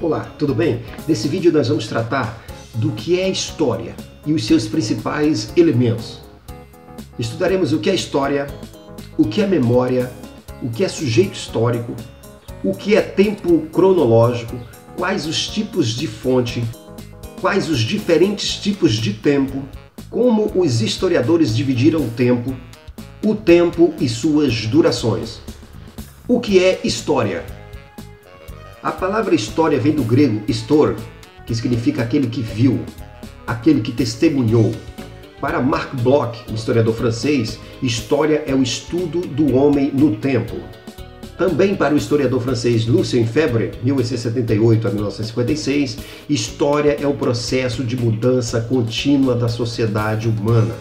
Olá, tudo bem? Nesse vídeo nós vamos tratar do que é história e os seus principais elementos. Estudaremos o que é história, o que é memória, o que é sujeito histórico, o que é tempo cronológico, quais os tipos de fonte, quais os diferentes tipos de tempo, como os historiadores dividiram o tempo, o tempo e suas durações. O que é história? A palavra história vem do grego histor, que significa aquele que viu, aquele que testemunhou. Para Marc Bloch, historiador francês, história é o estudo do homem no tempo. Também para o historiador francês Lucien Febvre, 1878 a 1956, história é o processo de mudança contínua da sociedade humana.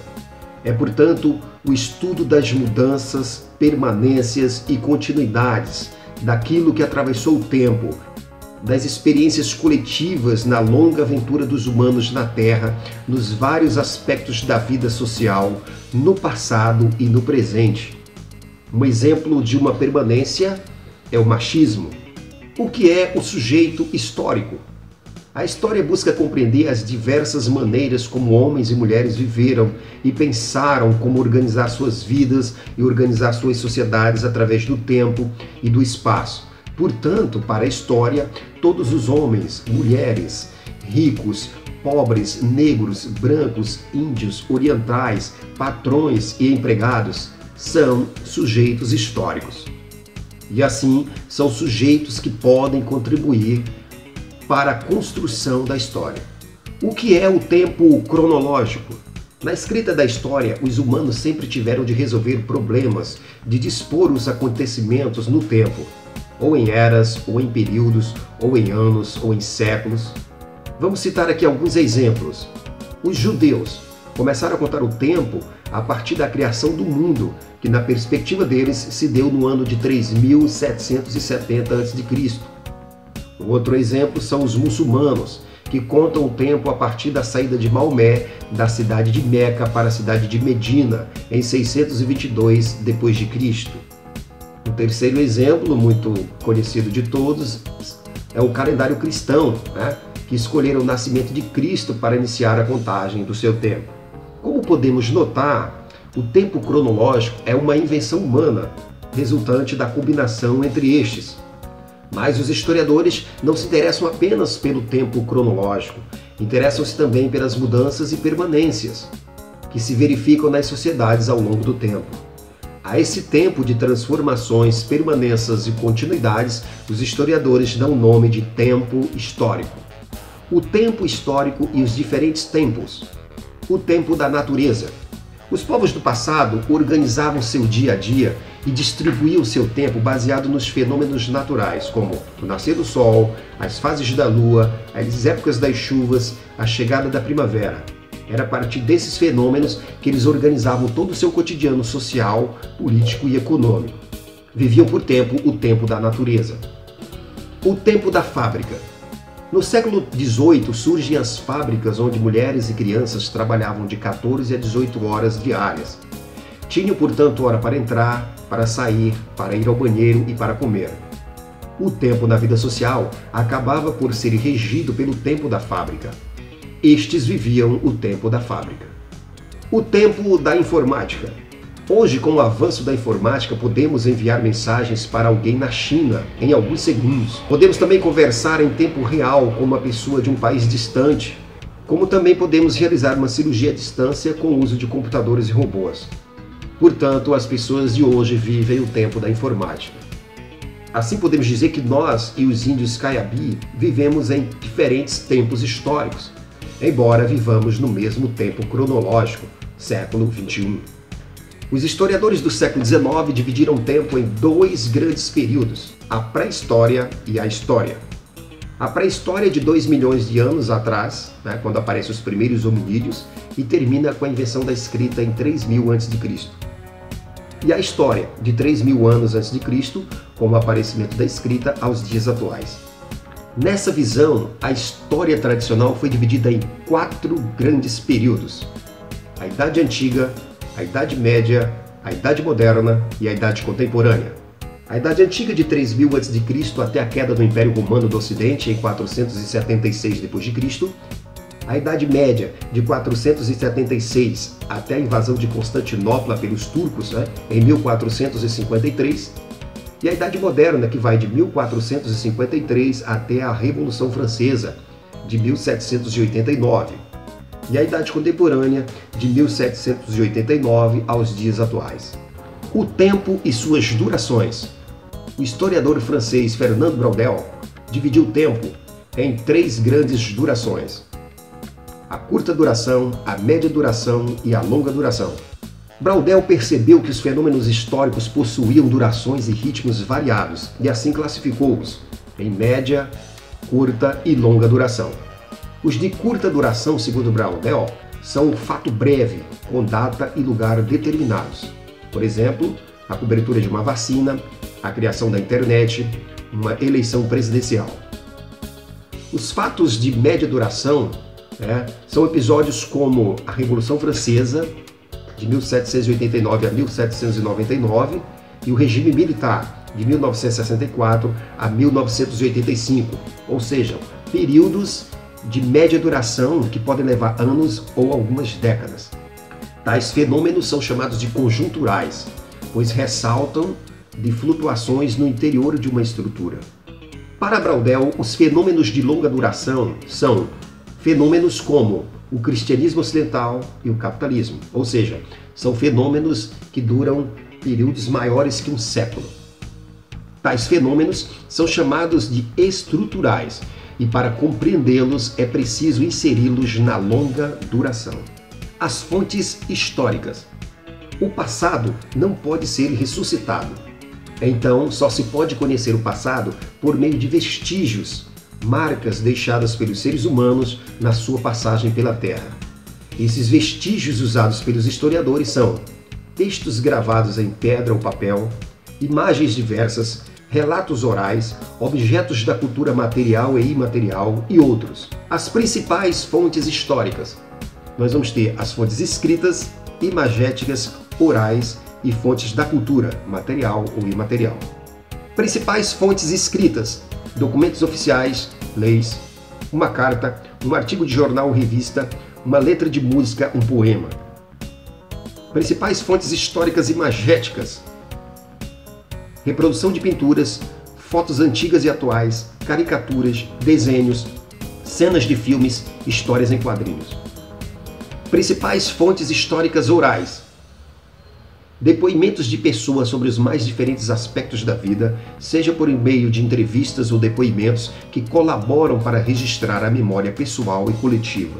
É, portanto, o estudo das mudanças, permanências e continuidades daquilo que atravessou o tempo, das experiências coletivas na longa aventura dos humanos na Terra, nos vários aspectos da vida social, no passado e no presente. Um exemplo de uma permanência é o machismo. O que é o sujeito histórico? A história busca compreender as diversas maneiras como homens e mulheres viveram e pensaram como organizar suas vidas e organizar suas sociedades através do tempo e do espaço Portanto, para a história, todos os homens, mulheres, ricos, pobres, negros, brancos, índios, orientais, patrões e empregados são sujeitos históricos. E assim, são sujeitos que podem contribuir para a construção da história. O que é o tempo cronológico? Na escrita da história, os humanos sempre tiveram de resolver problemas, de dispor os acontecimentos no tempo ou em eras, ou em períodos, ou em anos, ou em séculos. Vamos citar aqui alguns exemplos. Os judeus começaram a contar o tempo a partir da criação do mundo, que na perspectiva deles se deu no ano de 3770 a.C. Um outro exemplo são os muçulmanos, que contam o tempo a partir da saída de Maomé da cidade de Meca para a cidade de Medina em 622 d.C. O terceiro exemplo, muito conhecido de todos, é o calendário cristão, né? que escolheram o nascimento de Cristo para iniciar a contagem do seu tempo. Como podemos notar, o tempo cronológico é uma invenção humana, resultante da combinação entre estes. Mas os historiadores não se interessam apenas pelo tempo cronológico, interessam-se também pelas mudanças e permanências que se verificam nas sociedades ao longo do tempo. A esse tempo de transformações, permanências e continuidades, os historiadores dão o nome de tempo histórico. O tempo histórico e os diferentes tempos. O tempo da natureza. Os povos do passado organizavam seu dia a dia e distribuíam seu tempo baseado nos fenômenos naturais, como o nascer do sol, as fases da lua, as épocas das chuvas, a chegada da primavera. Era a partir desses fenômenos que eles organizavam todo o seu cotidiano social, político e econômico. Viviam por tempo o tempo da natureza. O tempo da fábrica. No século XVIII surgem as fábricas onde mulheres e crianças trabalhavam de 14 a 18 horas diárias. Tinham, portanto, hora para entrar, para sair, para ir ao banheiro e para comer. O tempo na vida social acabava por ser regido pelo tempo da fábrica estes viviam o tempo da fábrica. O tempo da informática. Hoje, com o avanço da informática, podemos enviar mensagens para alguém na China em alguns segundos. Podemos também conversar em tempo real com uma pessoa de um país distante, como também podemos realizar uma cirurgia à distância com o uso de computadores e robôs. Portanto, as pessoas de hoje vivem o tempo da informática. Assim podemos dizer que nós e os índios Kayabi vivemos em diferentes tempos históricos embora vivamos no mesmo tempo cronológico, século XXI. Os historiadores do século XIX dividiram o tempo em dois grandes períodos, a pré-história e a história. A pré-história é de 2 milhões de anos atrás, né, quando aparecem os primeiros hominídeos, e termina com a invenção da escrita em 3000 a.C. E a história, de 3 mil anos antes de Cristo, com o aparecimento da escrita aos dias atuais. Nessa visão, a história tradicional foi dividida em quatro grandes períodos: a Idade Antiga, a Idade Média, a Idade Moderna e a Idade Contemporânea. A Idade Antiga de 3000 a.C. até a queda do Império Romano do Ocidente em 476 d.C., a Idade Média de 476 até a invasão de Constantinopla pelos turcos né, em 1453 e a Idade Moderna, que vai de 1453 até a Revolução Francesa, de 1789, e a Idade Contemporânea, de 1789 aos dias atuais. O tempo e suas durações. O historiador francês Fernando Braudel dividiu o tempo em três grandes durações: a curta duração, a média duração e a longa duração. Braudel percebeu que os fenômenos históricos possuíam durações e ritmos variados e assim classificou-os em média, curta e longa duração. Os de curta duração, segundo Braudel, são um fato breve, com data e lugar determinados. Por exemplo, a cobertura de uma vacina, a criação da internet, uma eleição presidencial. Os fatos de média duração né, são episódios como a Revolução Francesa, de 1789 a 1799, e o regime militar, de 1964 a 1985, ou seja, períodos de média duração que podem levar anos ou algumas décadas. Tais fenômenos são chamados de conjunturais, pois ressaltam de flutuações no interior de uma estrutura. Para Braudel, os fenômenos de longa duração são fenômenos como o cristianismo ocidental e o capitalismo, ou seja, são fenômenos que duram períodos maiores que um século. Tais fenômenos são chamados de estruturais e para compreendê-los é preciso inseri-los na longa duração. As fontes históricas. O passado não pode ser ressuscitado. Então, só se pode conhecer o passado por meio de vestígios marcas deixadas pelos seres humanos na sua passagem pela Terra. Esses vestígios usados pelos historiadores são textos gravados em pedra ou papel, imagens diversas, relatos orais, objetos da cultura material e imaterial e outros. As principais fontes históricas. Nós vamos ter as fontes escritas, imagéticas, orais e fontes da cultura, material ou imaterial. Principais fontes escritas: documentos oficiais, leis, uma carta, um artigo de jornal ou revista, uma letra de música, um poema. Principais fontes históricas imagéticas: reprodução de pinturas, fotos antigas e atuais, caricaturas, desenhos, cenas de filmes, histórias em quadrinhos. Principais fontes históricas orais: Depoimentos de pessoas sobre os mais diferentes aspectos da vida, seja por meio de entrevistas ou depoimentos que colaboram para registrar a memória pessoal e coletiva.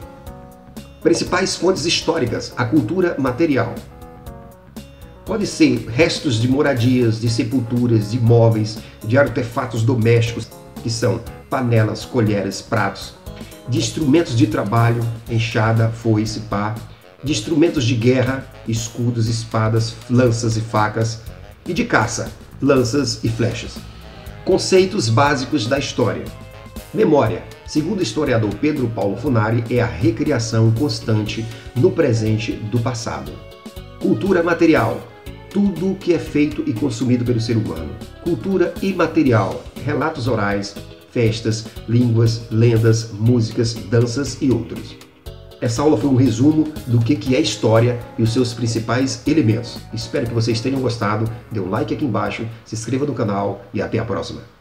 Principais fontes históricas: a cultura material. Pode ser restos de moradias, de sepulturas, de móveis, de artefatos domésticos, que são panelas, colheres, pratos, de instrumentos de trabalho, enxada, foice, pá, de instrumentos de guerra, escudos, espadas, lanças e facas, e de caça, lanças e flechas. Conceitos básicos da história. Memória, segundo o historiador Pedro Paulo Funari, é a recriação constante no presente do passado. Cultura material, tudo o que é feito e consumido pelo ser humano. Cultura imaterial, relatos orais, festas, línguas, lendas, músicas, danças e outros. Essa aula foi um resumo do que é história e os seus principais elementos. Espero que vocês tenham gostado. Dê um like aqui embaixo, se inscreva no canal e até a próxima.